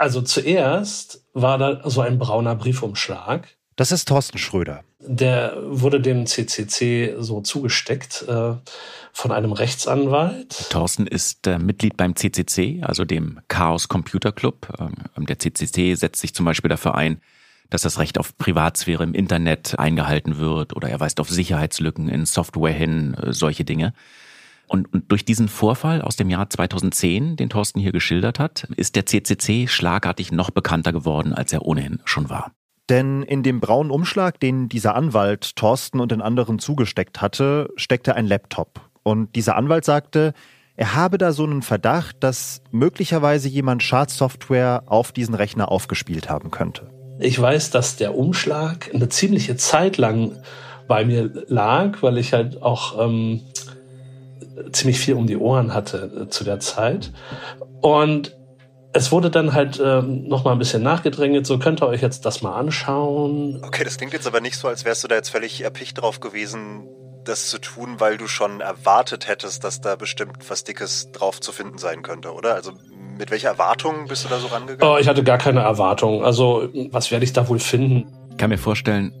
Also zuerst war da so ein brauner Briefumschlag. Das ist Thorsten Schröder. Der wurde dem CCC so zugesteckt äh, von einem Rechtsanwalt. Thorsten ist äh, Mitglied beim CCC, also dem Chaos Computer Club. Ähm, der CCC setzt sich zum Beispiel dafür ein, dass das Recht auf Privatsphäre im Internet eingehalten wird oder er weist auf Sicherheitslücken in Software hin, äh, solche Dinge. Und, und durch diesen Vorfall aus dem Jahr 2010, den Thorsten hier geschildert hat, ist der CCC schlagartig noch bekannter geworden, als er ohnehin schon war. Denn in dem braunen Umschlag, den dieser Anwalt Thorsten und den anderen zugesteckt hatte, steckte ein Laptop. Und dieser Anwalt sagte, er habe da so einen Verdacht, dass möglicherweise jemand Schadsoftware auf diesen Rechner aufgespielt haben könnte. Ich weiß, dass der Umschlag eine ziemliche Zeit lang bei mir lag, weil ich halt auch ähm, ziemlich viel um die Ohren hatte äh, zu der Zeit. Und es wurde dann halt ähm, noch mal ein bisschen nachgedrängelt, so könnt ihr euch jetzt das mal anschauen. Okay, das klingt jetzt aber nicht so, als wärst du da jetzt völlig erpicht drauf gewesen, das zu tun, weil du schon erwartet hättest, dass da bestimmt was Dickes drauf zu finden sein könnte, oder? Also mit welcher Erwartung bist du da so rangegangen? Oh, ich hatte gar keine Erwartung. Also was werde ich da wohl finden? Ich kann mir vorstellen,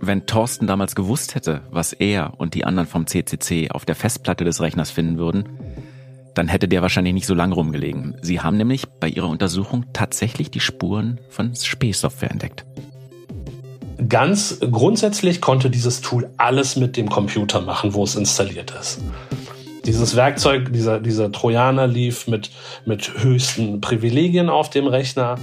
wenn Thorsten damals gewusst hätte, was er und die anderen vom CCC auf der Festplatte des Rechners finden würden, dann hätte der wahrscheinlich nicht so lange rumgelegen. Sie haben nämlich bei ihrer Untersuchung tatsächlich die Spuren von Spähsoftware entdeckt. Ganz grundsätzlich konnte dieses Tool alles mit dem Computer machen, wo es installiert ist. Dieses Werkzeug, dieser, dieser Trojaner lief mit, mit höchsten Privilegien auf dem Rechner.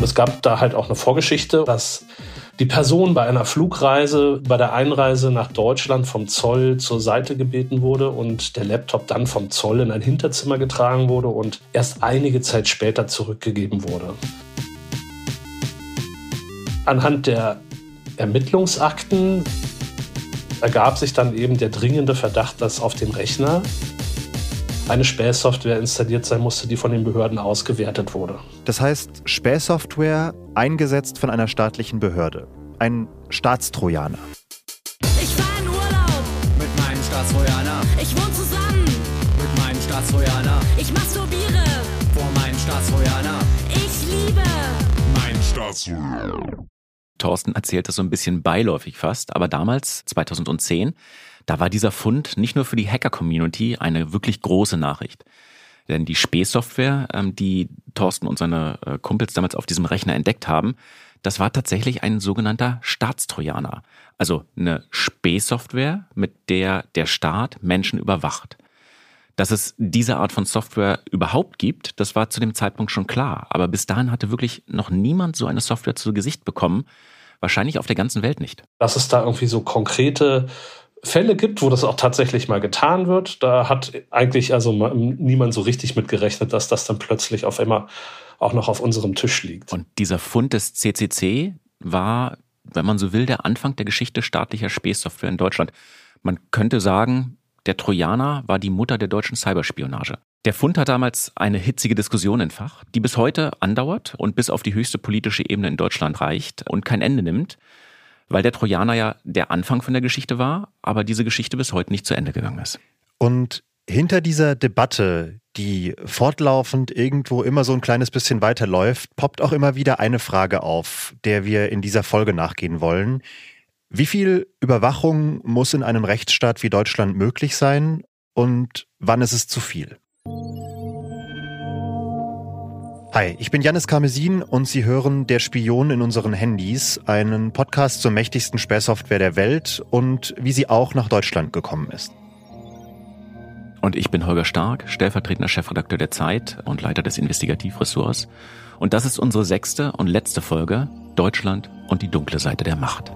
Und es gab da halt auch eine Vorgeschichte, dass die Person bei einer Flugreise, bei der Einreise nach Deutschland vom Zoll zur Seite gebeten wurde und der Laptop dann vom Zoll in ein Hinterzimmer getragen wurde und erst einige Zeit später zurückgegeben wurde. Anhand der Ermittlungsakten ergab sich dann eben der dringende Verdacht, dass auf dem Rechner eine Spähsoftware installiert sein musste, die von den Behörden ausgewertet wurde. Das heißt, Spähsoftware eingesetzt von einer staatlichen Behörde. Ein Staatstrojaner. Ich fahr in Urlaub mit meinem Staatstrojaner. Ich wohne zusammen mit meinem Staatstrojaner. Ich masturbiere vor meinem Staatstrojaner. Ich liebe mein Staatstrojaner. Thorsten erzählt das so ein bisschen beiläufig fast, aber damals, 2010, da war dieser Fund nicht nur für die Hacker-Community eine wirklich große Nachricht. Denn die Spähsoftware, ähm, die Thorsten und seine äh, Kumpels damals auf diesem Rechner entdeckt haben, das war tatsächlich ein sogenannter Staatstrojaner. Also eine Spähsoftware, mit der der Staat Menschen überwacht. Dass es diese Art von Software überhaupt gibt, das war zu dem Zeitpunkt schon klar. Aber bis dahin hatte wirklich noch niemand so eine Software zu Gesicht bekommen. Wahrscheinlich auf der ganzen Welt nicht. Dass es da irgendwie so konkrete Fälle gibt, wo das auch tatsächlich mal getan wird. Da hat eigentlich also niemand so richtig mit gerechnet, dass das dann plötzlich auf einmal auch noch auf unserem Tisch liegt. Und dieser Fund des CCC war, wenn man so will, der Anfang der Geschichte staatlicher Spähsoftware in Deutschland. Man könnte sagen, der Trojaner war die Mutter der deutschen Cyberspionage. Der Fund hat damals eine hitzige Diskussion entfacht, die bis heute andauert und bis auf die höchste politische Ebene in Deutschland reicht und kein Ende nimmt weil der Trojaner ja der Anfang von der Geschichte war, aber diese Geschichte bis heute nicht zu Ende gegangen ist. Und hinter dieser Debatte, die fortlaufend irgendwo immer so ein kleines bisschen weiterläuft, poppt auch immer wieder eine Frage auf, der wir in dieser Folge nachgehen wollen. Wie viel Überwachung muss in einem Rechtsstaat wie Deutschland möglich sein und wann ist es zu viel? Hi, ich bin Janis Karmesin und Sie hören Der Spion in unseren Handys, einen Podcast zur mächtigsten Sperrsoftware der Welt und wie sie auch nach Deutschland gekommen ist. Und ich bin Holger Stark, stellvertretender Chefredakteur der Zeit und Leiter des Investigativressorts. Und das ist unsere sechste und letzte Folge Deutschland und die dunkle Seite der Macht.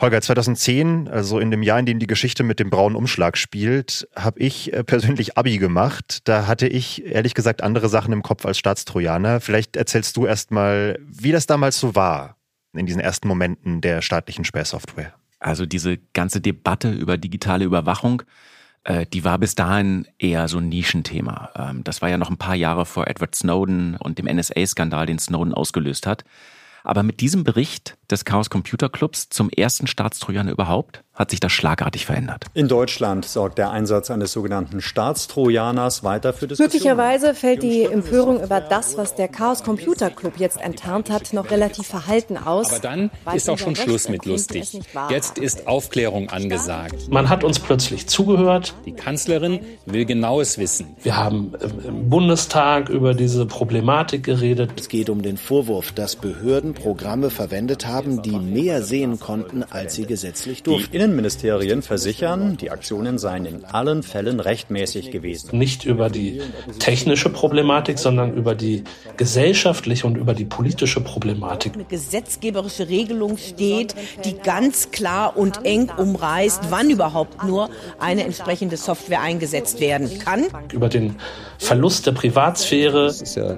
Holger, 2010, also in dem Jahr, in dem die Geschichte mit dem braunen Umschlag spielt, habe ich äh, persönlich Abi gemacht. Da hatte ich ehrlich gesagt andere Sachen im Kopf als Staatstrojaner. Vielleicht erzählst du erst mal, wie das damals so war in diesen ersten Momenten der staatlichen Sperrsoftware. Also diese ganze Debatte über digitale Überwachung, äh, die war bis dahin eher so ein Nischenthema. Ähm, das war ja noch ein paar Jahre vor Edward Snowden und dem NSA-Skandal, den Snowden ausgelöst hat. Aber mit diesem Bericht des Chaos Computer Clubs zum ersten Staatstrojaner überhaupt hat sich das schlagartig verändert. In Deutschland sorgt der Einsatz eines sogenannten Staatstrojaners weiter für Diskussionen. Möglicherweise fällt die Empörung über das, was der Chaos Computer Club jetzt enttarnt hat, noch relativ verhalten aus. Aber dann ist auch schon Schluss mit lustig. Jetzt ist Aufklärung angesagt. Man hat uns plötzlich zugehört. Die Kanzlerin will genaues wissen. Wir haben im Bundestag über diese Problematik geredet. Es geht um den Vorwurf, dass Behörden Programme verwendet haben, die mehr sehen konnten, als sie gesetzlich durften. Die Innenministerien versichern, die Aktionen seien in allen Fällen rechtmäßig gewesen. Nicht über die technische Problematik, sondern über die gesellschaftliche und über die politische Problematik. Eine gesetzgeberische Regelung steht, die ganz klar und eng umreißt, wann überhaupt nur eine entsprechende Software eingesetzt werden kann. Über den Verlust der Privatsphäre. Es ist ja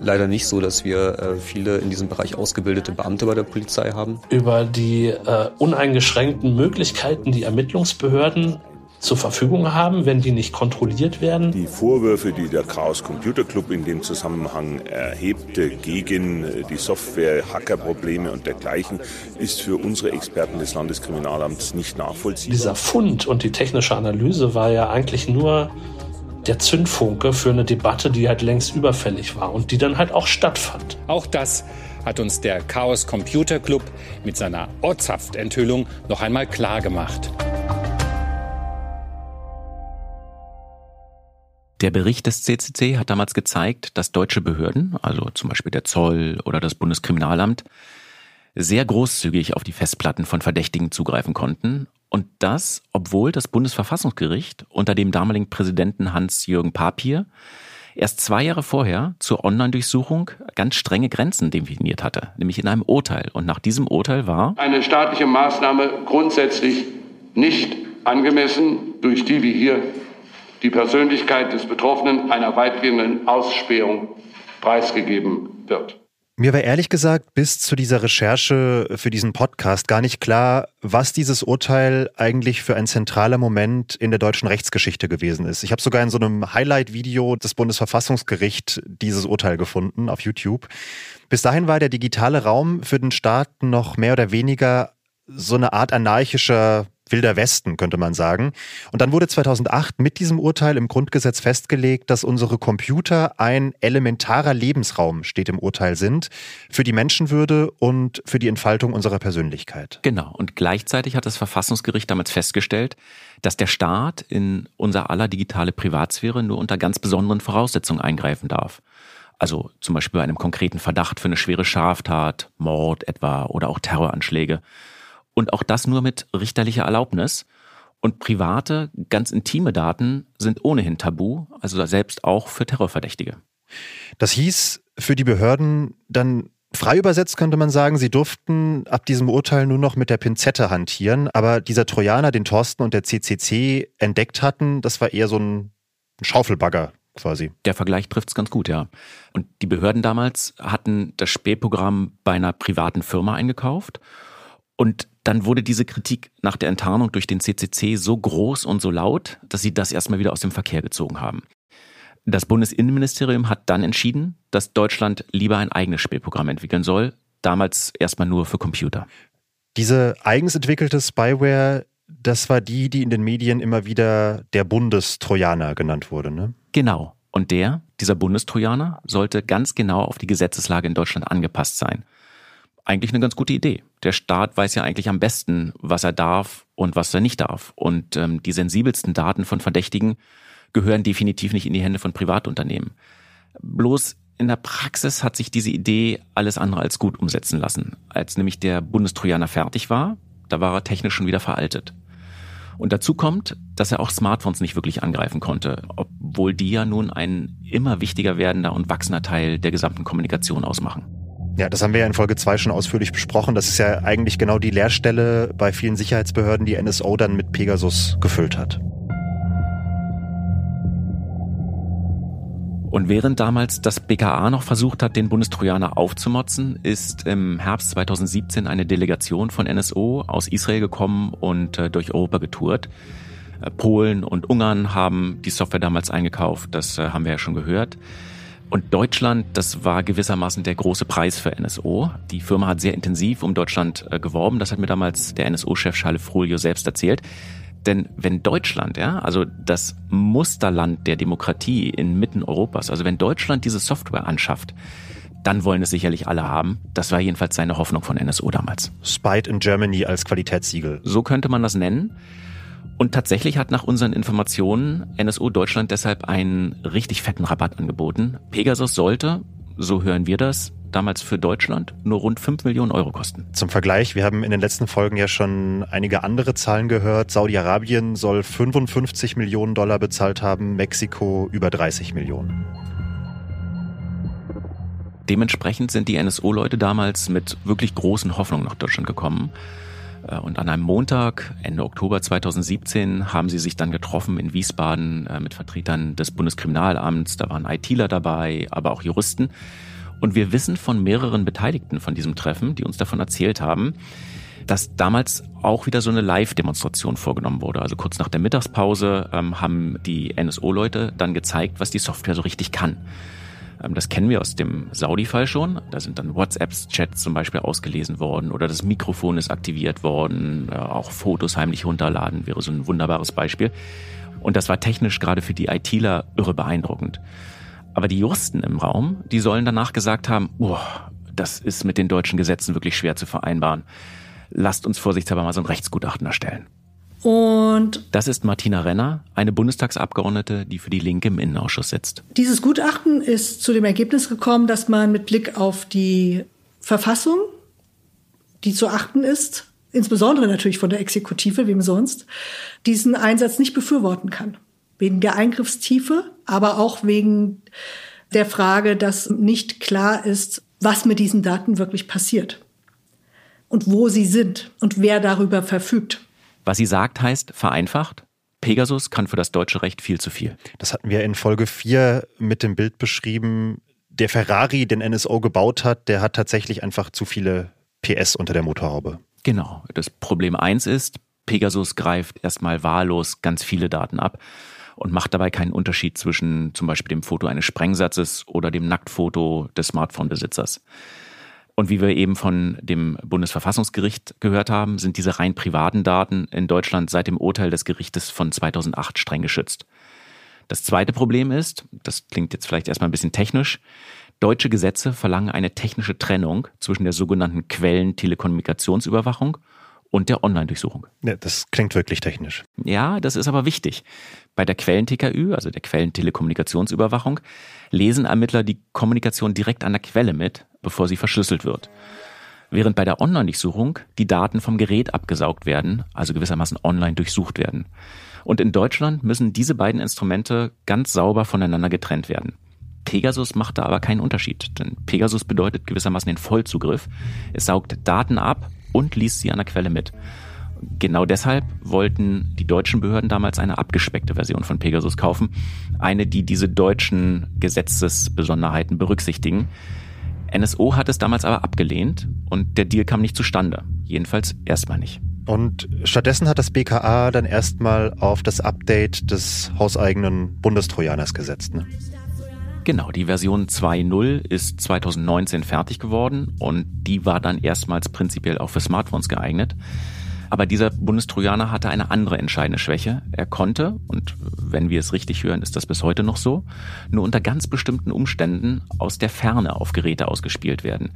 leider nicht so, dass wir äh, viele in diesem Bereich ausgebildete Beamte bei der Polizei haben. Über die äh, uneingeschränkten Möglichkeiten, die Ermittlungsbehörden zur Verfügung haben, wenn die nicht kontrolliert werden. Die Vorwürfe, die der Chaos Computer Club in dem Zusammenhang erhebte gegen die Software, Hackerprobleme und dergleichen, ist für unsere Experten des Landeskriminalamts nicht nachvollziehbar. Dieser Fund und die technische Analyse war ja eigentlich nur der Zündfunke für eine Debatte, die halt längst überfällig war und die dann halt auch stattfand. Auch das hat uns der Chaos Computer Club mit seiner Ortshaft-Enthüllung noch einmal klar gemacht. Der Bericht des CCC hat damals gezeigt, dass deutsche Behörden, also zum Beispiel der Zoll oder das Bundeskriminalamt, sehr großzügig auf die Festplatten von Verdächtigen zugreifen konnten. Und das, obwohl das Bundesverfassungsgericht unter dem damaligen Präsidenten Hans-Jürgen Papier erst zwei Jahre vorher zur Online-Durchsuchung ganz strenge Grenzen definiert hatte, nämlich in einem Urteil. Und nach diesem Urteil war eine staatliche Maßnahme grundsätzlich nicht angemessen, durch die wie hier die Persönlichkeit des Betroffenen einer weitgehenden Ausspähung preisgegeben wird. Mir war ehrlich gesagt bis zu dieser Recherche für diesen Podcast gar nicht klar, was dieses Urteil eigentlich für ein zentraler Moment in der deutschen Rechtsgeschichte gewesen ist. Ich habe sogar in so einem Highlight-Video des Bundesverfassungsgerichts dieses Urteil gefunden auf YouTube. Bis dahin war der digitale Raum für den Staat noch mehr oder weniger so eine Art anarchischer Wilder Westen, könnte man sagen. Und dann wurde 2008 mit diesem Urteil im Grundgesetz festgelegt, dass unsere Computer ein elementarer Lebensraum, steht im Urteil, sind, für die Menschenwürde und für die Entfaltung unserer Persönlichkeit. Genau. Und gleichzeitig hat das Verfassungsgericht damals festgestellt, dass der Staat in unser aller digitale Privatsphäre nur unter ganz besonderen Voraussetzungen eingreifen darf. Also zum Beispiel bei einem konkreten Verdacht für eine schwere Straftat, Mord etwa oder auch Terroranschläge. Und auch das nur mit richterlicher Erlaubnis. Und private, ganz intime Daten sind ohnehin tabu, also selbst auch für Terrorverdächtige. Das hieß für die Behörden dann frei übersetzt könnte man sagen, sie durften ab diesem Urteil nur noch mit der Pinzette hantieren, aber dieser Trojaner, den Thorsten und der CCC entdeckt hatten, das war eher so ein Schaufelbagger quasi. Der Vergleich trifft's ganz gut, ja. Und die Behörden damals hatten das Spähprogramm bei einer privaten Firma eingekauft und dann wurde diese Kritik nach der Enttarnung durch den CCC so groß und so laut, dass sie das erstmal wieder aus dem Verkehr gezogen haben. Das Bundesinnenministerium hat dann entschieden, dass Deutschland lieber ein eigenes Spielprogramm entwickeln soll, damals erstmal nur für Computer. Diese eigens entwickelte Spyware, das war die, die in den Medien immer wieder der Bundestrojaner genannt wurde, ne? Genau. Und der, dieser Bundestrojaner, sollte ganz genau auf die Gesetzeslage in Deutschland angepasst sein eigentlich eine ganz gute Idee. Der Staat weiß ja eigentlich am besten, was er darf und was er nicht darf. Und ähm, die sensibelsten Daten von Verdächtigen gehören definitiv nicht in die Hände von Privatunternehmen. Bloß in der Praxis hat sich diese Idee alles andere als gut umsetzen lassen. Als nämlich der Bundestrojaner fertig war, da war er technisch schon wieder veraltet. Und dazu kommt, dass er auch Smartphones nicht wirklich angreifen konnte, obwohl die ja nun ein immer wichtiger werdender und wachsender Teil der gesamten Kommunikation ausmachen. Ja, das haben wir ja in Folge 2 schon ausführlich besprochen. Das ist ja eigentlich genau die Leerstelle bei vielen Sicherheitsbehörden, die NSO dann mit Pegasus gefüllt hat. Und während damals das BKA noch versucht hat, den Bundestrojaner aufzumotzen, ist im Herbst 2017 eine Delegation von NSO aus Israel gekommen und äh, durch Europa getourt. Äh, Polen und Ungarn haben die Software damals eingekauft, das äh, haben wir ja schon gehört. Und Deutschland, das war gewissermaßen der große Preis für NSO. Die Firma hat sehr intensiv um Deutschland äh, geworben. Das hat mir damals der NSO-Chef Charles Frolio selbst erzählt. Denn wenn Deutschland, ja, also das Musterland der Demokratie inmitten Europas, also wenn Deutschland diese Software anschafft, dann wollen es sicherlich alle haben. Das war jedenfalls seine Hoffnung von NSO damals. Spied in Germany als Qualitätssiegel. So könnte man das nennen. Und tatsächlich hat nach unseren Informationen NSO Deutschland deshalb einen richtig fetten Rabatt angeboten. Pegasus sollte, so hören wir das, damals für Deutschland nur rund 5 Millionen Euro kosten. Zum Vergleich, wir haben in den letzten Folgen ja schon einige andere Zahlen gehört. Saudi-Arabien soll 55 Millionen Dollar bezahlt haben, Mexiko über 30 Millionen. Dementsprechend sind die NSO-Leute damals mit wirklich großen Hoffnungen nach Deutschland gekommen. Äh, und an einem Montag, Ende Oktober 2017, haben sie sich dann getroffen in Wiesbaden äh, mit Vertretern des Bundeskriminalamts. Da waren ITler dabei, aber auch Juristen. Und wir wissen von mehreren Beteiligten von diesem Treffen, die uns davon erzählt haben, dass damals auch wieder so eine Live-Demonstration vorgenommen wurde. Also kurz nach der Mittagspause ähm, haben die NSO-Leute dann gezeigt, was die Software so richtig kann. Ähm, das kennen wir aus dem Saudi-Fall schon. Da sind dann WhatsApp-Chats zum Beispiel ausgelesen worden oder das Mikrofon ist aktiviert worden. Äh, auch Fotos heimlich runterladen wäre so ein wunderbares Beispiel. Und das war technisch gerade für die ITler irre beeindruckend. Aber die Juristen im Raum, die sollen danach gesagt haben, oh, das ist mit den deutschen Gesetzen wirklich schwer zu vereinbaren. Lasst uns vorsichtshalber mal so ein Rechtsgutachten erstellen. Und das ist Martina Renner, eine Bundestagsabgeordnete, die für die Linke im Innenausschuss sitzt. Dieses Gutachten ist zu dem Ergebnis gekommen, dass man mit Blick auf die Verfassung, die zu achten ist, insbesondere natürlich von der Exekutive, wem sonst, diesen Einsatz nicht befürworten kann wegen der Eingriffstiefe, aber auch wegen der Frage, dass nicht klar ist, was mit diesen Daten wirklich passiert und wo sie sind und wer darüber verfügt. Was sie sagt, heißt vereinfacht, Pegasus kann für das deutsche Recht viel zu viel. Das hatten wir in Folge 4 mit dem Bild beschrieben. Der Ferrari, den NSO gebaut hat, der hat tatsächlich einfach zu viele PS unter der Motorhaube. Genau. Das Problem 1 ist, Pegasus greift erstmal wahllos ganz viele Daten ab und macht dabei keinen Unterschied zwischen zum Beispiel dem Foto eines Sprengsatzes oder dem Nacktfoto des Smartphone-Besitzers. Und wie wir eben von dem Bundesverfassungsgericht gehört haben, sind diese rein privaten Daten in Deutschland seit dem Urteil des Gerichtes von 2008 streng geschützt. Das zweite Problem ist, das klingt jetzt vielleicht erstmal ein bisschen technisch, deutsche Gesetze verlangen eine technische Trennung zwischen der sogenannten Quellen-Telekommunikationsüberwachung und der Online-Durchsuchung. Ja, das klingt wirklich technisch. Ja, das ist aber wichtig. Bei der Quellen-TKÜ, also der Quellentelekommunikationsüberwachung, lesen Ermittler die Kommunikation direkt an der Quelle mit, bevor sie verschlüsselt wird. Während bei der Online-Durchsuchung die Daten vom Gerät abgesaugt werden, also gewissermaßen online durchsucht werden. Und in Deutschland müssen diese beiden Instrumente ganz sauber voneinander getrennt werden. Pegasus macht da aber keinen Unterschied, denn Pegasus bedeutet gewissermaßen den Vollzugriff. Es saugt Daten ab und liest sie an der Quelle mit. Genau deshalb wollten die deutschen Behörden damals eine abgespeckte Version von Pegasus kaufen. Eine, die diese deutschen Gesetzesbesonderheiten berücksichtigen. NSO hat es damals aber abgelehnt und der Deal kam nicht zustande. Jedenfalls erstmal nicht. Und stattdessen hat das BKA dann erstmal auf das Update des hauseigenen Bundestrojaners gesetzt. Ne? Genau, die Version 2.0 ist 2019 fertig geworden und die war dann erstmals prinzipiell auch für Smartphones geeignet. Aber dieser Bundestrojaner hatte eine andere entscheidende Schwäche. Er konnte, und wenn wir es richtig hören, ist das bis heute noch so, nur unter ganz bestimmten Umständen aus der Ferne auf Geräte ausgespielt werden.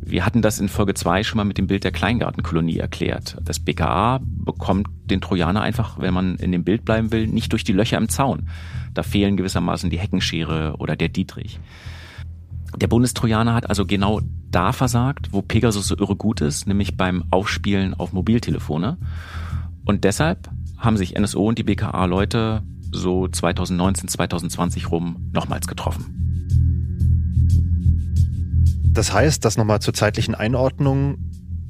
Wir hatten das in Folge 2 schon mal mit dem Bild der Kleingartenkolonie erklärt. Das BKA bekommt den Trojaner einfach, wenn man in dem Bild bleiben will, nicht durch die Löcher im Zaun. Da fehlen gewissermaßen die Heckenschere oder der Dietrich. Der Bundestrojaner hat also genau da versagt, wo Pegasus so irre gut ist, nämlich beim Aufspielen auf Mobiltelefone. Und deshalb haben sich NSO und die BKA-Leute so 2019, 2020 rum nochmals getroffen. Das heißt, dass nochmal zur zeitlichen Einordnung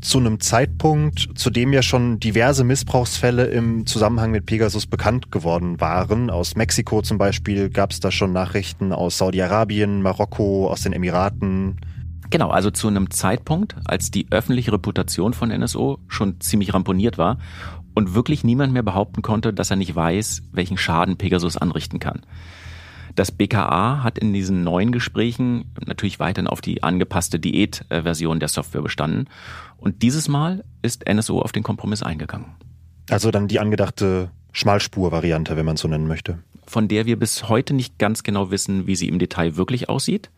zu einem Zeitpunkt, zu dem ja schon diverse Missbrauchsfälle im Zusammenhang mit Pegasus bekannt geworden waren. Aus Mexiko zum Beispiel gab es da schon Nachrichten aus Saudi-Arabien, Marokko, aus den Emiraten. Genau, also zu einem Zeitpunkt, als die öffentliche Reputation von NSO schon ziemlich ramponiert war und wirklich niemand mehr behaupten konnte, dass er nicht weiß, welchen Schaden Pegasus anrichten kann. Das BKA hat in diesen neuen Gesprächen natürlich weiterhin auf die angepasste Diät-Version der Software bestanden. Und dieses Mal ist NSO auf den Kompromiss eingegangen. Also dann die angedachte Schmalspur-Variante, wenn man es so nennen möchte. Von der wir bis heute nicht ganz genau wissen, wie sie im Detail wirklich aussieht.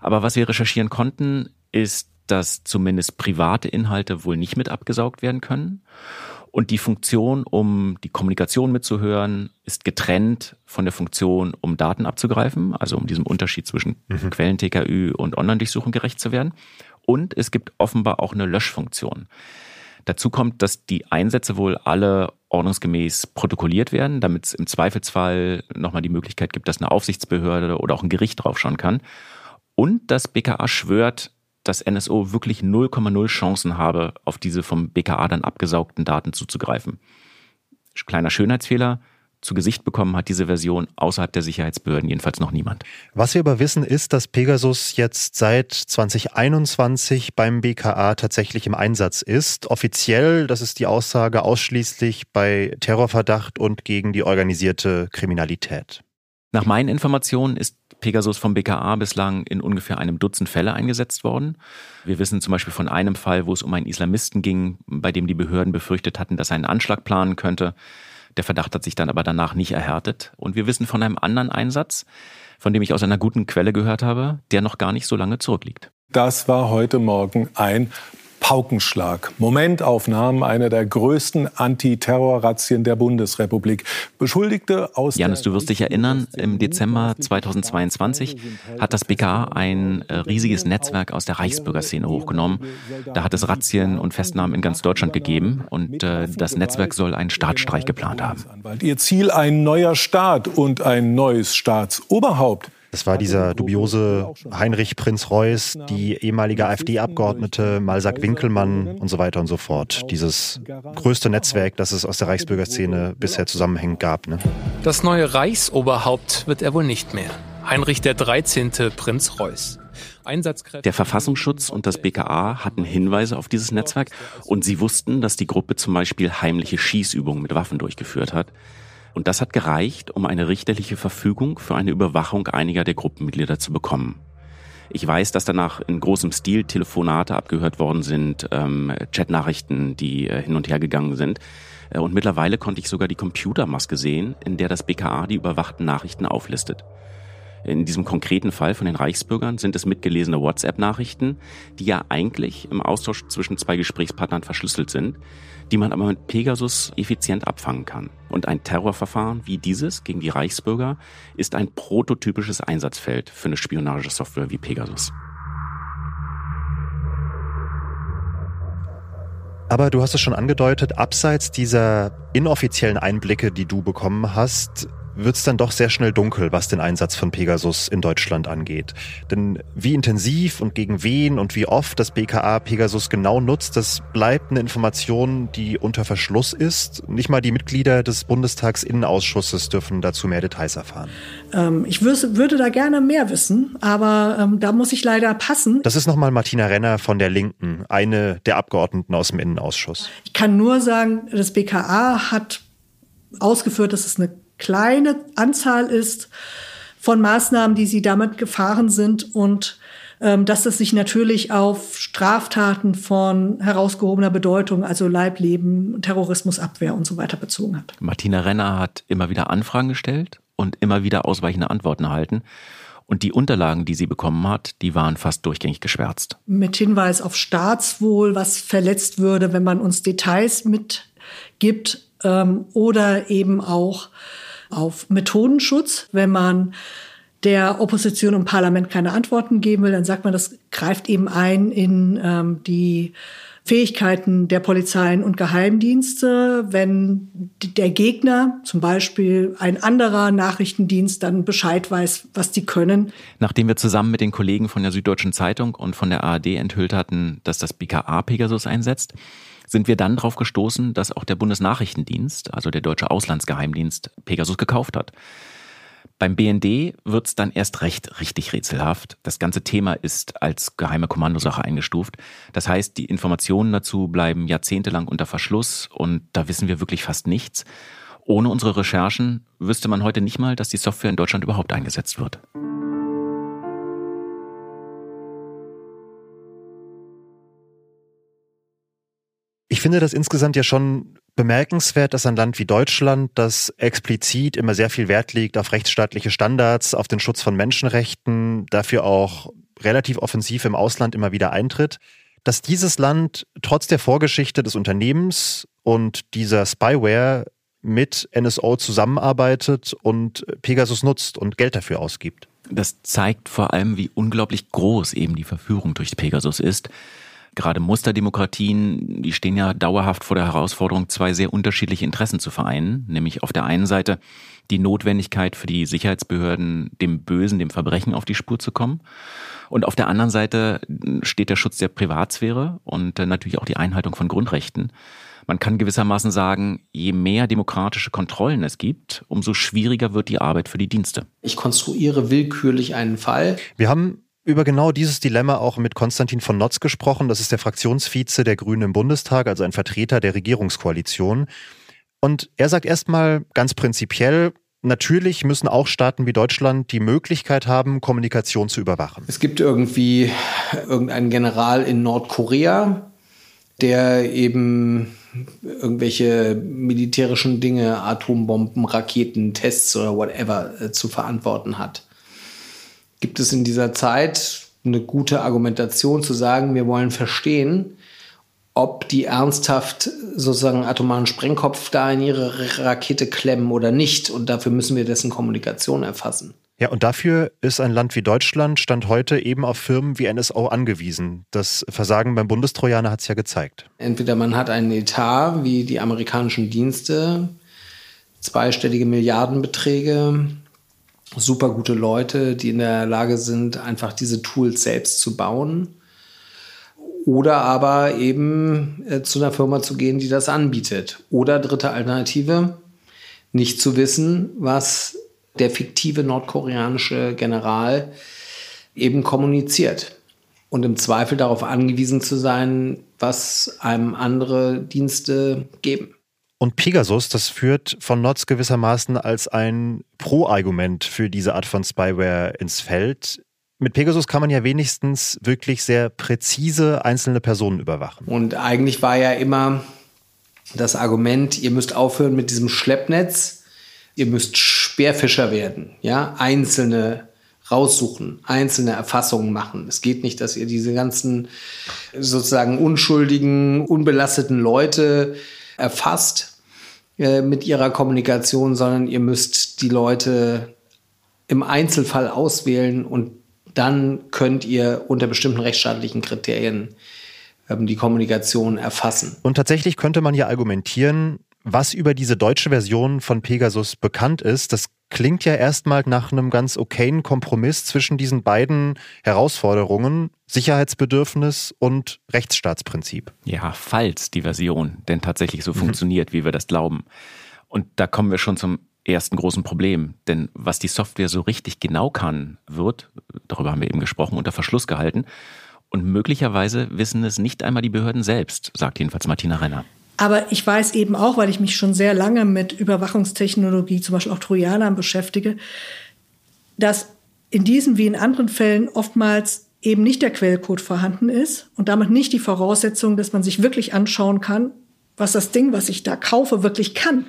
Aber was wir recherchieren konnten, ist, dass zumindest private Inhalte wohl nicht mit abgesaugt werden können. Und die Funktion, um die Kommunikation mitzuhören, ist getrennt von der Funktion, um Daten abzugreifen, also um diesem Unterschied zwischen mhm. Quellen-TKÜ und Online-Durchsuchung gerecht zu werden. Und es gibt offenbar auch eine Löschfunktion. Dazu kommt, dass die Einsätze wohl alle ordnungsgemäß protokolliert werden, damit es im Zweifelsfall nochmal die Möglichkeit gibt, dass eine Aufsichtsbehörde oder auch ein Gericht draufschauen kann. Und das BKA schwört, dass NSO wirklich 0,0 Chancen habe, auf diese vom BKA dann abgesaugten Daten zuzugreifen. Kleiner Schönheitsfehler. Zu Gesicht bekommen hat diese Version außerhalb der Sicherheitsbehörden jedenfalls noch niemand. Was wir aber wissen, ist, dass Pegasus jetzt seit 2021 beim BKA tatsächlich im Einsatz ist. Offiziell, das ist die Aussage, ausschließlich bei Terrorverdacht und gegen die organisierte Kriminalität. Nach meinen Informationen ist Pegasus vom BKA bislang in ungefähr einem Dutzend Fälle eingesetzt worden. Wir wissen zum Beispiel von einem Fall, wo es um einen Islamisten ging, bei dem die Behörden befürchtet hatten, dass er einen Anschlag planen könnte. Der Verdacht hat sich dann aber danach nicht erhärtet. Und wir wissen von einem anderen Einsatz, von dem ich aus einer guten Quelle gehört habe, der noch gar nicht so lange zurückliegt. Das war heute Morgen ein Paukenschlag. Momentaufnahmen einer der größten Antiterrorrazzien der Bundesrepublik. Beschuldigte aus. Janis, du wirst dich erinnern, im Dezember 2022 hat das BKA ein äh, riesiges Netzwerk aus der Reichsbürgerszene hochgenommen. Da hat es Razzien und Festnahmen in ganz Deutschland gegeben und äh, das Netzwerk soll einen Staatsstreich geplant haben. Ihr Ziel ein neuer Staat und ein neues Staatsoberhaupt. Das war dieser dubiose Heinrich Prinz Reuß, die ehemalige AfD-Abgeordnete Malsak Winkelmann und so weiter und so fort. Dieses größte Netzwerk, das es aus der Reichsbürgerszene bisher zusammenhängend gab. Ne? Das neue Reichsoberhaupt wird er wohl nicht mehr. Heinrich der 13. Prinz Reuß. Der Verfassungsschutz und das BKA hatten Hinweise auf dieses Netzwerk und sie wussten, dass die Gruppe zum Beispiel heimliche Schießübungen mit Waffen durchgeführt hat. Und das hat gereicht, um eine richterliche Verfügung für eine Überwachung einiger der Gruppenmitglieder zu bekommen. Ich weiß, dass danach in großem Stil Telefonate abgehört worden sind, ähm, Chatnachrichten, die äh, hin und her gegangen sind. Äh, und mittlerweile konnte ich sogar die Computermaske sehen, in der das BKA die überwachten Nachrichten auflistet. In diesem konkreten Fall von den Reichsbürgern sind es mitgelesene WhatsApp-Nachrichten, die ja eigentlich im Austausch zwischen zwei Gesprächspartnern verschlüsselt sind, die man aber mit Pegasus effizient abfangen kann. Und ein Terrorverfahren wie dieses gegen die Reichsbürger ist ein prototypisches Einsatzfeld für eine Spionagesoftware wie Pegasus. Aber du hast es schon angedeutet, abseits dieser inoffiziellen Einblicke, die du bekommen hast, wird es dann doch sehr schnell dunkel, was den Einsatz von Pegasus in Deutschland angeht. Denn wie intensiv und gegen wen und wie oft das BKA Pegasus genau nutzt, das bleibt eine Information, die unter Verschluss ist. Nicht mal die Mitglieder des Bundestagsinnenausschusses dürfen dazu mehr Details erfahren. Ähm, ich würde da gerne mehr wissen, aber ähm, da muss ich leider passen. Das ist nochmal Martina Renner von der Linken, eine der Abgeordneten aus dem Innenausschuss. Ich kann nur sagen, das BKA hat ausgeführt, dass es eine kleine Anzahl ist von Maßnahmen, die sie damit gefahren sind und ähm, dass es sich natürlich auf Straftaten von herausgehobener Bedeutung, also Leibleben, Terrorismusabwehr und so weiter bezogen hat. Martina Renner hat immer wieder Anfragen gestellt und immer wieder ausweichende Antworten erhalten. Und die Unterlagen, die sie bekommen hat, die waren fast durchgängig geschwärzt. Mit Hinweis auf Staatswohl, was verletzt würde, wenn man uns Details mitgibt ähm, oder eben auch auf Methodenschutz. Wenn man der Opposition im Parlament keine Antworten geben will, dann sagt man, das greift eben ein in ähm, die Fähigkeiten der Polizeien und Geheimdienste, wenn der Gegner, zum Beispiel ein anderer Nachrichtendienst, dann Bescheid weiß, was die können. Nachdem wir zusammen mit den Kollegen von der Süddeutschen Zeitung und von der ARD enthüllt hatten, dass das BKA Pegasus einsetzt, sind wir dann darauf gestoßen, dass auch der Bundesnachrichtendienst, also der deutsche Auslandsgeheimdienst, Pegasus gekauft hat. Beim BND wird's dann erst recht richtig rätselhaft. Das ganze Thema ist als geheime Kommandosache eingestuft. Das heißt, die Informationen dazu bleiben jahrzehntelang unter Verschluss und da wissen wir wirklich fast nichts. Ohne unsere Recherchen wüsste man heute nicht mal, dass die Software in Deutschland überhaupt eingesetzt wird. Ich finde das insgesamt ja schon bemerkenswert, dass ein Land wie Deutschland, das explizit immer sehr viel Wert legt auf rechtsstaatliche Standards, auf den Schutz von Menschenrechten, dafür auch relativ offensiv im Ausland immer wieder eintritt, dass dieses Land trotz der Vorgeschichte des Unternehmens und dieser Spyware mit NSO zusammenarbeitet und Pegasus nutzt und Geld dafür ausgibt. Das zeigt vor allem, wie unglaublich groß eben die Verführung durch Pegasus ist gerade Musterdemokratien, die stehen ja dauerhaft vor der Herausforderung, zwei sehr unterschiedliche Interessen zu vereinen, nämlich auf der einen Seite die Notwendigkeit für die Sicherheitsbehörden, dem Bösen, dem Verbrechen auf die Spur zu kommen. Und auf der anderen Seite steht der Schutz der Privatsphäre und natürlich auch die Einhaltung von Grundrechten. Man kann gewissermaßen sagen, je mehr demokratische Kontrollen es gibt, umso schwieriger wird die Arbeit für die Dienste. Ich konstruiere willkürlich einen Fall. Wir haben über genau dieses Dilemma auch mit Konstantin von Notz gesprochen. Das ist der Fraktionsvize der Grünen im Bundestag, also ein Vertreter der Regierungskoalition. Und er sagt erstmal ganz prinzipiell, Natürlich müssen auch Staaten wie Deutschland die Möglichkeit haben, Kommunikation zu überwachen. Es gibt irgendwie irgendeinen General in Nordkorea, der eben irgendwelche militärischen Dinge, Atombomben, Raketen, Tests oder whatever äh, zu verantworten hat gibt es in dieser Zeit eine gute Argumentation zu sagen, wir wollen verstehen, ob die ernsthaft sozusagen atomaren Sprengkopf da in ihre Rakete klemmen oder nicht. Und dafür müssen wir dessen Kommunikation erfassen. Ja, und dafür ist ein Land wie Deutschland Stand heute eben auf Firmen wie NSO angewiesen. Das Versagen beim Bundestrojaner hat es ja gezeigt. Entweder man hat einen Etat wie die amerikanischen Dienste, zweistellige Milliardenbeträge, super gute Leute, die in der Lage sind, einfach diese Tools selbst zu bauen. Oder aber eben äh, zu einer Firma zu gehen, die das anbietet. Oder dritte Alternative, nicht zu wissen, was der fiktive nordkoreanische General eben kommuniziert. Und im Zweifel darauf angewiesen zu sein, was einem andere Dienste geben. Und Pegasus, das führt von Notz gewissermaßen als ein Pro-Argument für diese Art von Spyware ins Feld. Mit Pegasus kann man ja wenigstens wirklich sehr präzise einzelne Personen überwachen. Und eigentlich war ja immer das Argument, ihr müsst aufhören mit diesem Schleppnetz, ihr müsst Speerfischer werden, ja, einzelne raussuchen, einzelne Erfassungen machen. Es geht nicht, dass ihr diese ganzen sozusagen unschuldigen, unbelasteten Leute erfasst äh, mit ihrer Kommunikation, sondern ihr müsst die Leute im Einzelfall auswählen und dann könnt ihr unter bestimmten rechtsstaatlichen Kriterien ähm, die Kommunikation erfassen. Und tatsächlich könnte man ja argumentieren, was über diese deutsche Version von Pegasus bekannt ist, das klingt ja erstmal nach einem ganz okayen Kompromiss zwischen diesen beiden Herausforderungen, Sicherheitsbedürfnis und Rechtsstaatsprinzip. Ja, falls die Version denn tatsächlich so mhm. funktioniert, wie wir das glauben. Und da kommen wir schon zum ersten großen Problem. Denn was die Software so richtig genau kann, wird, darüber haben wir eben gesprochen, unter Verschluss gehalten. Und möglicherweise wissen es nicht einmal die Behörden selbst, sagt jedenfalls Martina Renner. Aber ich weiß eben auch, weil ich mich schon sehr lange mit Überwachungstechnologie, zum Beispiel auch Trojanern beschäftige, dass in diesen wie in anderen Fällen oftmals eben nicht der Quellcode vorhanden ist und damit nicht die Voraussetzung, dass man sich wirklich anschauen kann, was das Ding, was ich da kaufe, wirklich kann.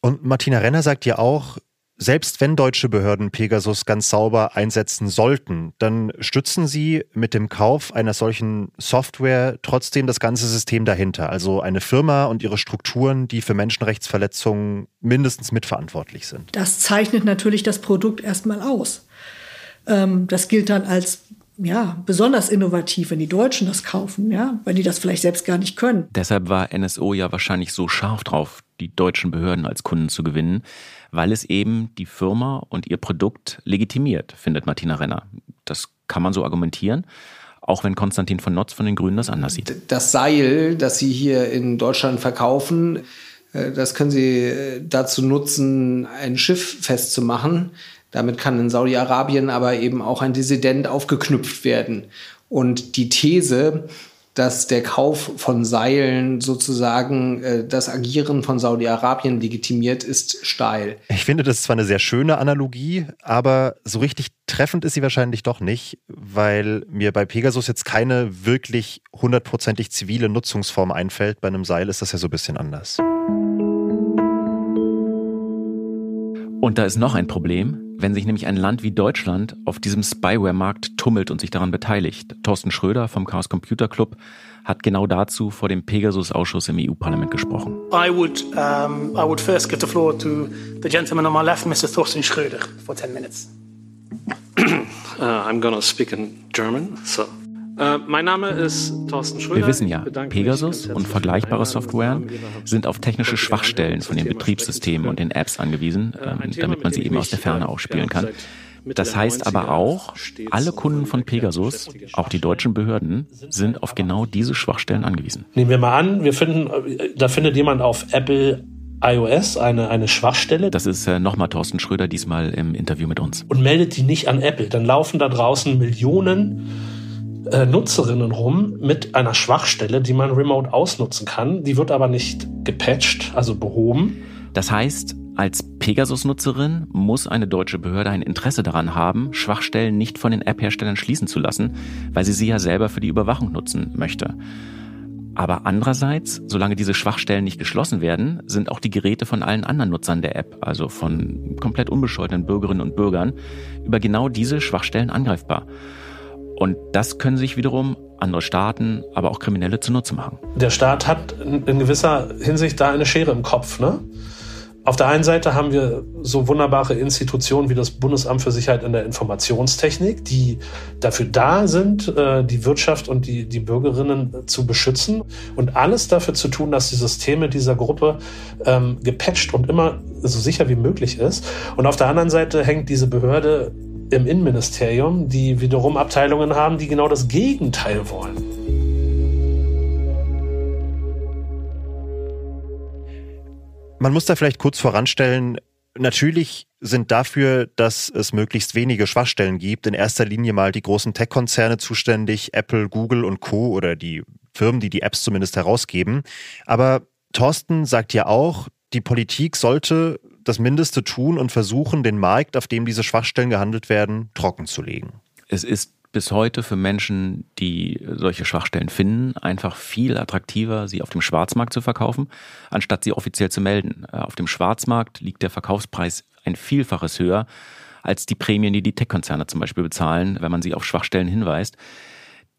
Und Martina Renner sagt ja auch, selbst wenn deutsche Behörden Pegasus ganz sauber einsetzen sollten, dann stützen sie mit dem Kauf einer solchen Software trotzdem das ganze System dahinter. Also eine Firma und ihre Strukturen, die für Menschenrechtsverletzungen mindestens mitverantwortlich sind. Das zeichnet natürlich das Produkt erstmal aus. Ähm, das gilt dann als ja, besonders innovativ, wenn die Deutschen das kaufen, ja, weil die das vielleicht selbst gar nicht können. Deshalb war NSO ja wahrscheinlich so scharf drauf, die deutschen Behörden als Kunden zu gewinnen, weil es eben die Firma und ihr Produkt legitimiert, findet Martina Renner. Das kann man so argumentieren, auch wenn Konstantin von Notz von den Grünen das anders sieht. Das Seil, das Sie hier in Deutschland verkaufen, äh, das können Sie äh, dazu nutzen, ein Schiff festzumachen. Damit kann in Saudi-Arabien aber eben auch ein Dissident aufgeknüpft werden. Und die These, dass der Kauf von Seilen sozusagen äh, das Agieren von Saudi-Arabien legitimiert, ist steil. Ich finde, das ist zwar eine sehr schöne Analogie, aber so richtig treffend ist sie wahrscheinlich doch nicht, weil mir bei Pegasus jetzt keine wirklich hundertprozentig zivile Nutzungsform einfällt. Bei einem Seil ist das ja so ein bisschen anders. Und da ist noch ein Problem, wenn sich nämlich ein Land wie Deutschland auf diesem Spyware-Markt tummelt und sich daran beteiligt. Thorsten Schröder vom Chaos Computer Club hat genau dazu vor dem Pegasus-Ausschuss im EU-Parlament gesprochen. I would, um, I would first give the floor to the gentleman on my left, Mr. Thorsten Schröder, for 10 minutes. uh, I'm gonna speak in German, so. Uh, mein Name ist Thorsten Schröder. Wir wissen ja, Pegasus und vergleichbare Software sind auf technische Schwachstellen von den Betriebssystemen und den Apps angewiesen, ähm, damit man sie eben aus der Ferne ausspielen kann. Das heißt aber auch, alle Kunden von Pegasus, auch die deutschen Behörden, sind auf genau diese Schwachstellen angewiesen. Nehmen wir mal an, wir finden, da findet jemand auf Apple iOS eine, eine Schwachstelle. Das ist äh, nochmal Thorsten Schröder diesmal im Interview mit uns. Und meldet die nicht an Apple. Dann laufen da draußen Millionen äh, Nutzerinnen rum mit einer Schwachstelle, die man remote ausnutzen kann. Die wird aber nicht gepatcht, also behoben. Das heißt, als Pegasus-Nutzerin muss eine deutsche Behörde ein Interesse daran haben, Schwachstellen nicht von den App-Herstellern schließen zu lassen, weil sie sie ja selber für die Überwachung nutzen möchte. Aber andererseits, solange diese Schwachstellen nicht geschlossen werden, sind auch die Geräte von allen anderen Nutzern der App, also von komplett unbescholtenen Bürgerinnen und Bürgern, über genau diese Schwachstellen angreifbar. Und das können sich wiederum andere Staaten, aber auch Kriminelle zunutze machen. Der Staat hat in gewisser Hinsicht da eine Schere im Kopf. Ne? Auf der einen Seite haben wir so wunderbare Institutionen wie das Bundesamt für Sicherheit in der Informationstechnik, die dafür da sind, äh, die Wirtschaft und die, die Bürgerinnen zu beschützen und alles dafür zu tun, dass die Systeme dieser Gruppe ähm, gepatcht und immer so sicher wie möglich ist. Und auf der anderen Seite hängt diese Behörde im Innenministerium, die wiederum Abteilungen haben, die genau das Gegenteil wollen. Man muss da vielleicht kurz voranstellen, natürlich sind dafür, dass es möglichst wenige Schwachstellen gibt, in erster Linie mal die großen Tech-Konzerne zuständig, Apple, Google und Co. oder die Firmen, die die Apps zumindest herausgeben. Aber Thorsten sagt ja auch, die Politik sollte das Mindeste tun und versuchen, den Markt, auf dem diese Schwachstellen gehandelt werden, trocken zu legen. Es ist bis heute für Menschen, die solche Schwachstellen finden, einfach viel attraktiver, sie auf dem Schwarzmarkt zu verkaufen, anstatt sie offiziell zu melden. Äh, auf dem Schwarzmarkt liegt der Verkaufspreis ein Vielfaches höher als die Prämien, die die Tech-Konzerne zum Beispiel bezahlen, wenn man sie auf Schwachstellen hinweist.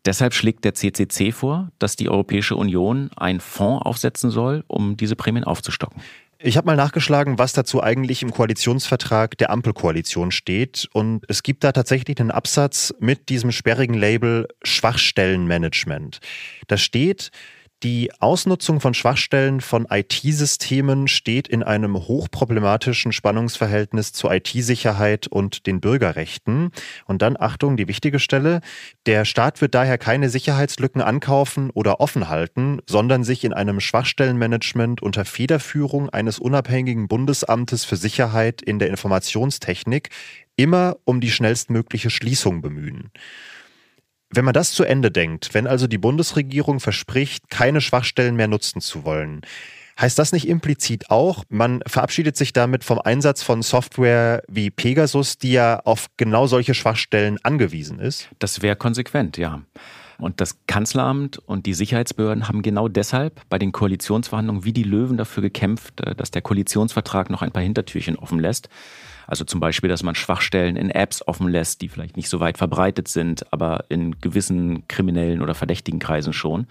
Deshalb schlägt der CCC vor, dass die Europäische Union einen Fonds aufsetzen soll, um diese Prämien aufzustocken. Ich habe mal nachgeschlagen, was dazu eigentlich im Koalitionsvertrag der Ampelkoalition steht. Und es gibt da tatsächlich einen Absatz mit diesem sperrigen Label Schwachstellenmanagement. Da steht, die Ausnutzung von Schwachstellen von IT-Systemen steht in einem hochproblematischen Spannungsverhältnis zur IT-Sicherheit und den Bürgerrechten. Und dann, Achtung, die wichtige Stelle, der Staat wird daher keine Sicherheitslücken ankaufen oder offen halten, sondern sich in einem Schwachstellenmanagement unter Federführung eines unabhängigen Bundesamtes für Sicherheit in der Informationstechnik immer um die schnellstmögliche Schließung bemühen. Wenn man das zu Ende denkt, wenn also die Bundesregierung verspricht, keine Schwachstellen mehr nutzen zu wollen, heißt das nicht implizit auch, man verabschiedet sich damit vom Einsatz von Software wie Pegasus, die ja auf genau solche Schwachstellen angewiesen ist? Das wäre konsequent, ja. Und das Kanzleramt und die Sicherheitsbehörden haben genau deshalb bei den Koalitionsverhandlungen wie die Löwen dafür gekämpft, äh, dass der Koalitionsvertrag noch ein paar Hintertürchen offen lässt. Also zum Beispiel, dass man Schwachstellen in Apps offen lässt, die vielleicht nicht so weit verbreitet sind, aber in gewissen kriminellen oder verdächtigen Kreisen schon.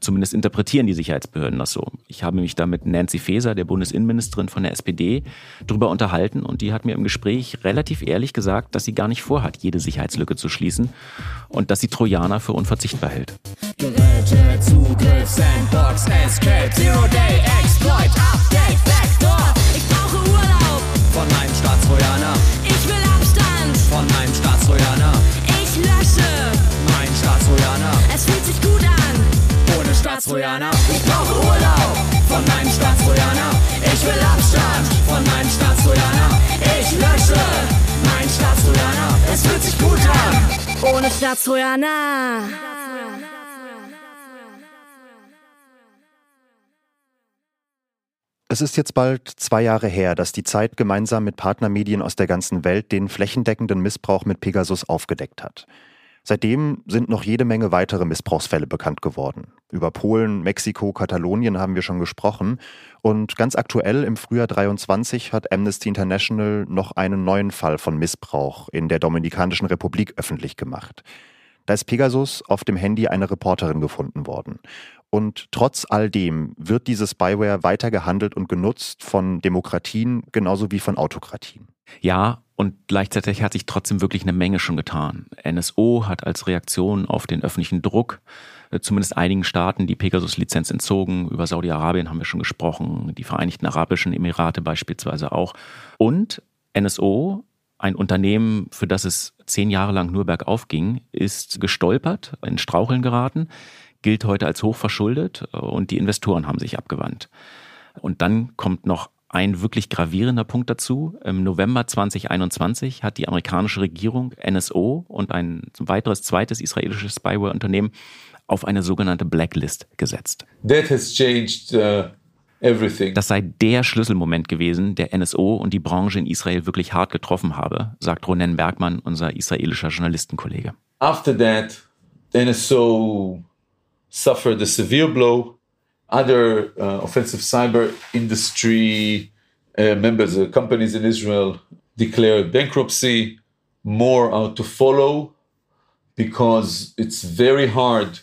Zumindest interpretieren die Sicherheitsbehörden das so. Ich habe mich da mit Nancy Faeser, der Bundesinnenministerin von der SPD, darüber unterhalten und die hat mir im Gespräch relativ ehrlich gesagt, dass sie gar nicht vorhat, jede Sicherheitslücke zu schließen und dass sie Trojaner für unverzichtbar hält. Geräte, Zugriff, Sandbox, Escape, Zero Day, Exploit, Update, Backdoor. Ich brauche Urlaub. Von meinem Staatstrojaner. Ich will Abstand. Von meinem Staatstrojaner. Ich lösche. Mein Staatstrojaner. Es fühlt sich gut an. Ohne Staatstrojaner. Ich brauche Urlaub. Von meinem Staatstrojaner. Ich will Abstand. Von meinem Staatstrojaner. Ich lösche. Mein Staatstrojaner. Es fühlt sich gut an. Ohne Staatstrojaner. Es ist jetzt bald zwei Jahre her, dass die Zeit gemeinsam mit Partnermedien aus der ganzen Welt den flächendeckenden Missbrauch mit Pegasus aufgedeckt hat. Seitdem sind noch jede Menge weitere Missbrauchsfälle bekannt geworden. Über Polen, Mexiko, Katalonien haben wir schon gesprochen. Und ganz aktuell im Frühjahr 23 hat Amnesty International noch einen neuen Fall von Missbrauch in der Dominikanischen Republik öffentlich gemacht. Da ist Pegasus auf dem Handy einer Reporterin gefunden worden. Und trotz all dem wird diese Spyware weiter gehandelt und genutzt von Demokratien genauso wie von Autokratien. Ja, und gleichzeitig hat sich trotzdem wirklich eine Menge schon getan. NSO hat als Reaktion auf den öffentlichen Druck äh, zumindest einigen Staaten die Pegasus-Lizenz entzogen. Über Saudi-Arabien haben wir schon gesprochen, die Vereinigten Arabischen Emirate beispielsweise auch. Und NSO, ein Unternehmen, für das es zehn Jahre lang nur bergauf ging, ist gestolpert, in Straucheln geraten, gilt heute als hochverschuldet äh, und die Investoren haben sich abgewandt. Und dann kommt noch ein wirklich gravierender Punkt dazu. Im November 2021 hat die amerikanische Regierung NSO und ein weiteres zweites israelisches Spyware-Unternehmen auf eine sogenannte Blacklist gesetzt. That has changed uh, everything. Das sei der Schlüsselmoment gewesen, der NSO und die Branche in Israel wirklich hart getroffen habe, sagt Ronen Bergmann, unser israelischer Journalistenkollege. After that, NSO suffered a severe blow. Other uh, offensive cyber industry uh, members, uh, companies in Israel, declared bankruptcy. More are to follow because it's very hard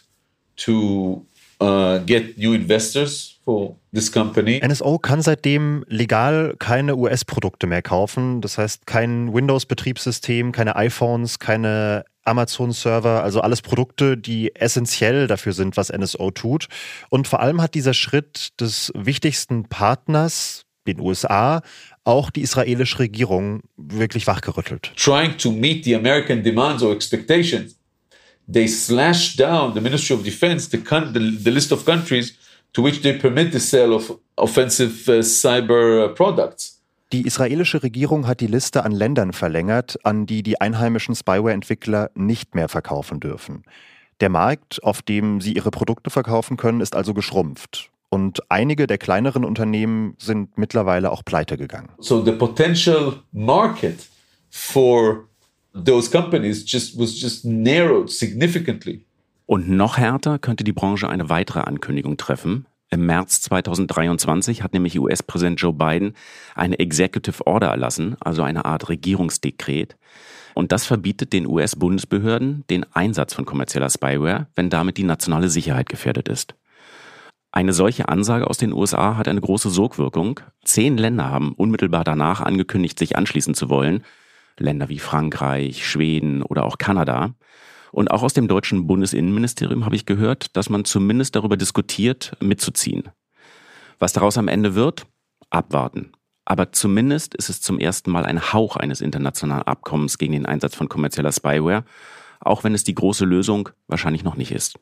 to uh, get new investors for this company. NSO kann seitdem legal keine US-Produkte mehr kaufen. Das heißt, kein Windows-Betriebssystem, keine iPhones, keine Amazon-Server, also alles Produkte, die essentiell dafür sind, was NSO tut. Und vor allem hat dieser Schritt des wichtigsten Partners, den USA, auch die israelische Regierung wirklich wachgerüttelt. Trying to meet the American demands or expectations, they slashed down the Ministry of Defense, the, the, the list of countries to which they permit the sale of offensive uh, cyber products. Die israelische Regierung hat die Liste an Ländern verlängert, an die die einheimischen Spyware-Entwickler nicht mehr verkaufen dürfen. Der Markt, auf dem sie ihre Produkte verkaufen können, ist also geschrumpft. Und einige der kleineren Unternehmen sind mittlerweile auch pleite gegangen. So the potential market for those companies just was just narrowed significantly. Und noch härter könnte die Branche eine weitere Ankündigung treffen. Im März 2023 hat nämlich US-Präsident Joe Biden eine Executive Order erlassen, also eine Art Regierungsdekret. Und das verbietet den US-Bundesbehörden den Einsatz von kommerzieller Spyware, wenn damit die nationale Sicherheit gefährdet ist. Eine solche Ansage aus den USA hat eine große Sogwirkung. Zehn Länder haben unmittelbar danach angekündigt, sich anschließen zu wollen. Länder wie Frankreich, Schweden oder auch Kanada. Und auch aus dem deutschen Bundesinnenministerium habe ich gehört, dass man zumindest darüber diskutiert, mitzuziehen. Was daraus am Ende wird? Abwarten. Aber zumindest ist es zum ersten Mal ein Hauch eines internationalen Abkommens gegen den Einsatz von kommerzieller Spyware, auch wenn es die große Lösung wahrscheinlich noch nicht ist.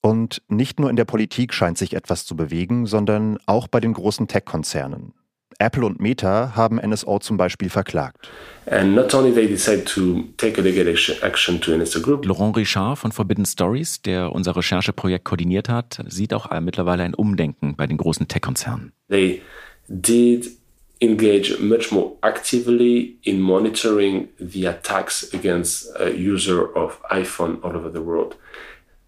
Und nicht nur in der Politik scheint sich etwas zu bewegen, sondern auch bei den großen Tech-Konzernen. Apple und Meta haben NSO zum Beispiel verklagt. And not only they decide to take a legal action to NSO Group. Laurent Richard von Forbidden Stories, der unser Rechercheprojekt koordiniert hat, sieht auch mittlerweile ein Umdenken bei den großen Tech-Konzernen. They did engage much more actively in monitoring the attacks against a user of iPhone all over the world.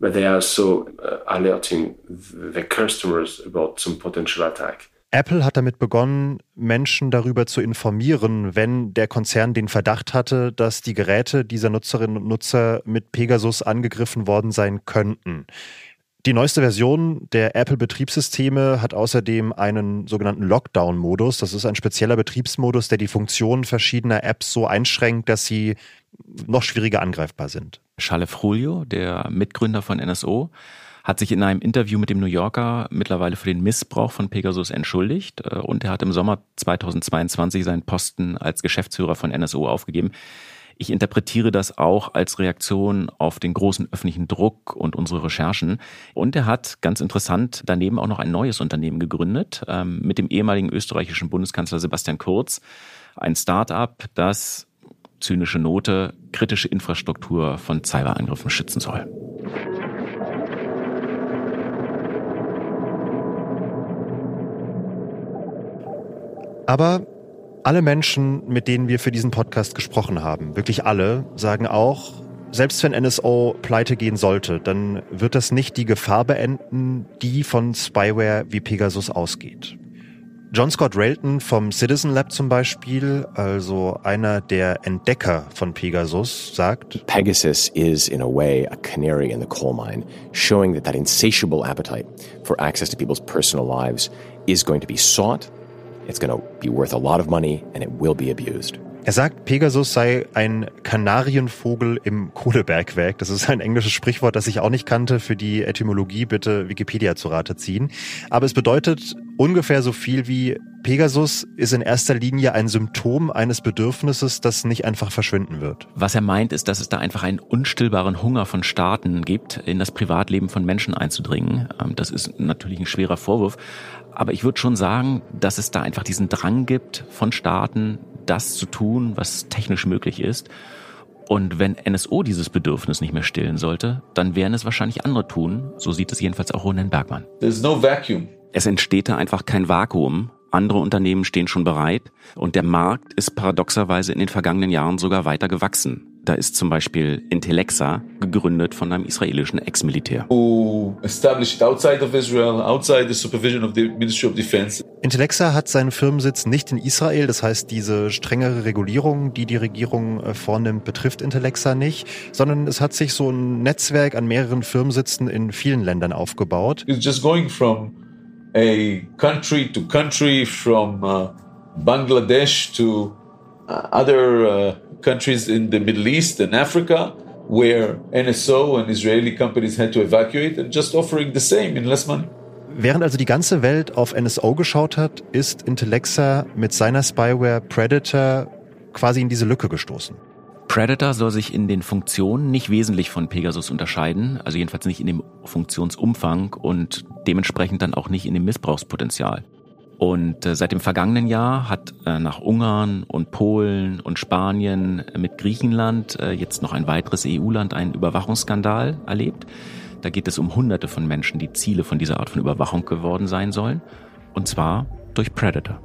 But they are also uh, alerting their customers about some potential attack. Apple hat damit begonnen, Menschen darüber zu informieren, wenn der Konzern den Verdacht hatte, dass die Geräte dieser Nutzerinnen und Nutzer mit Pegasus angegriffen worden sein könnten. Die neueste Version der Apple-Betriebssysteme hat außerdem einen sogenannten Lockdown-Modus. Das ist ein spezieller Betriebsmodus, der die Funktionen verschiedener Apps so einschränkt, dass sie noch schwieriger angreifbar sind. Schalef Julio, der Mitgründer von NSO, hat sich in einem Interview mit dem New Yorker mittlerweile für den Missbrauch von Pegasus entschuldigt äh, und er hat im Sommer 2022 seinen Posten als Geschäftsführer von NSO aufgegeben. Ich interpretiere das auch als Reaktion auf den großen öffentlichen Druck und unsere Recherchen. Und er hat ganz interessant daneben auch noch ein neues Unternehmen gegründet ähm, mit dem ehemaligen österreichischen Bundeskanzler Sebastian Kurz. Ein Start-up, das zynische Note kritische Infrastruktur von Cyberangriffen schützen soll. Aber alle Menschen, mit denen wir für diesen Podcast gesprochen haben, wirklich alle, sagen auch, selbst wenn NSO pleite gehen sollte, dann wird das nicht die Gefahr beenden, die von Spyware wie Pegasus ausgeht. John Scott Railton vom Citizen Lab zum Beispiel, also einer der Entdecker von Pegasus, sagt, Pegasus is in a way a canary in the coal mine, showing that that insatiable appetite for access to people's personal lives is going to be sought It's going to be worth a lot of money and it will be abused. Er sagt, Pegasus sei ein Kanarienvogel im Kohlebergwerk. Das ist ein englisches Sprichwort, das ich auch nicht kannte. Für die Etymologie bitte Wikipedia zu Rate ziehen. Aber es bedeutet ungefähr so viel wie Pegasus ist in erster Linie ein Symptom eines Bedürfnisses, das nicht einfach verschwinden wird. Was er meint, ist, dass es da einfach einen unstillbaren Hunger von Staaten gibt, in das Privatleben von Menschen einzudringen. Ähm, das ist natürlich ein schwerer Vorwurf. Aber ich würde schon sagen, dass es da einfach diesen Drang gibt von Staaten, das zu tun, was technisch möglich ist. Und wenn NSO dieses Bedürfnis nicht mehr stillen sollte, dann werden es wahrscheinlich andere tun. So sieht es jedenfalls auch Ronen Bergmann. There's no vacuum. Es entsteht da einfach kein Vakuum. Andere Unternehmen stehen schon bereit und der Markt ist paradoxerweise in den vergangenen Jahren sogar weiter gewachsen. Da ist zum Beispiel Intellexa gegründet von einem israelischen Ex-Militär. established outside of Israel, outside the supervision of the Ministry of Defense. Intellexa hat seinen Firmensitz nicht in Israel, das heißt, diese strengere Regulierung, die die Regierung äh, vornimmt, betrifft Intellexa nicht, sondern es hat sich so ein Netzwerk an mehreren Firmensitzen in vielen Ländern aufgebaut. It's just going from a country to country, from uh, Bangladesh to uh, other uh, countries in the Middle East and Africa where NSO and Israeli companies had to evacuate and just offering the same in less money. Während also die ganze Welt auf NSO geschaut hat, ist Intellexa mit seiner Spyware Predator quasi in diese Lücke gestoßen. Predator soll sich in den Funktionen nicht wesentlich von Pegasus unterscheiden, also jedenfalls nicht in dem Funktionsumfang und dementsprechend dann auch nicht in dem Missbrauchspotenzial. Und äh, seit dem vergangenen Jahr hat äh, nach Ungarn und Polen und Spanien mit Griechenland äh, jetzt noch ein weiteres EU-Land einen Überwachungsskandal erlebt. Da geht es um Hunderte von Menschen, die Ziele von dieser Art von Überwachung geworden sein sollen. Und zwar durch Predator.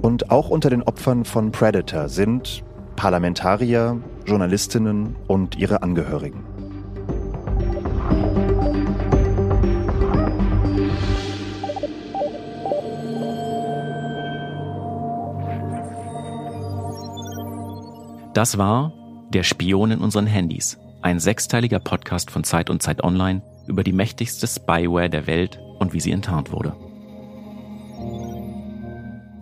Und auch unter den Opfern von Predator sind Parlamentarier, Journalistinnen und ihre Angehörigen. Das war Der Spion in unseren Handys, ein sechsteiliger Podcast von Zeit und Zeit Online über die mächtigste Spyware der Welt und wie sie enttarnt wurde.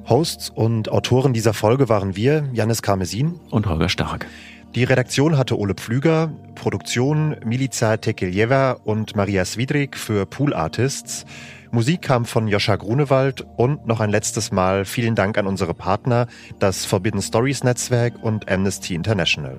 Hosts und Autoren dieser Folge waren wir, Janis Karmesin und Holger Stark. Die Redaktion hatte Ole Pflüger, Produktion Milica Tekeljeva und Maria Swidrik für Pool Artists. Musik kam von Joscha Grunewald und noch ein letztes Mal vielen Dank an unsere Partner, das Forbidden Stories Netzwerk und Amnesty International.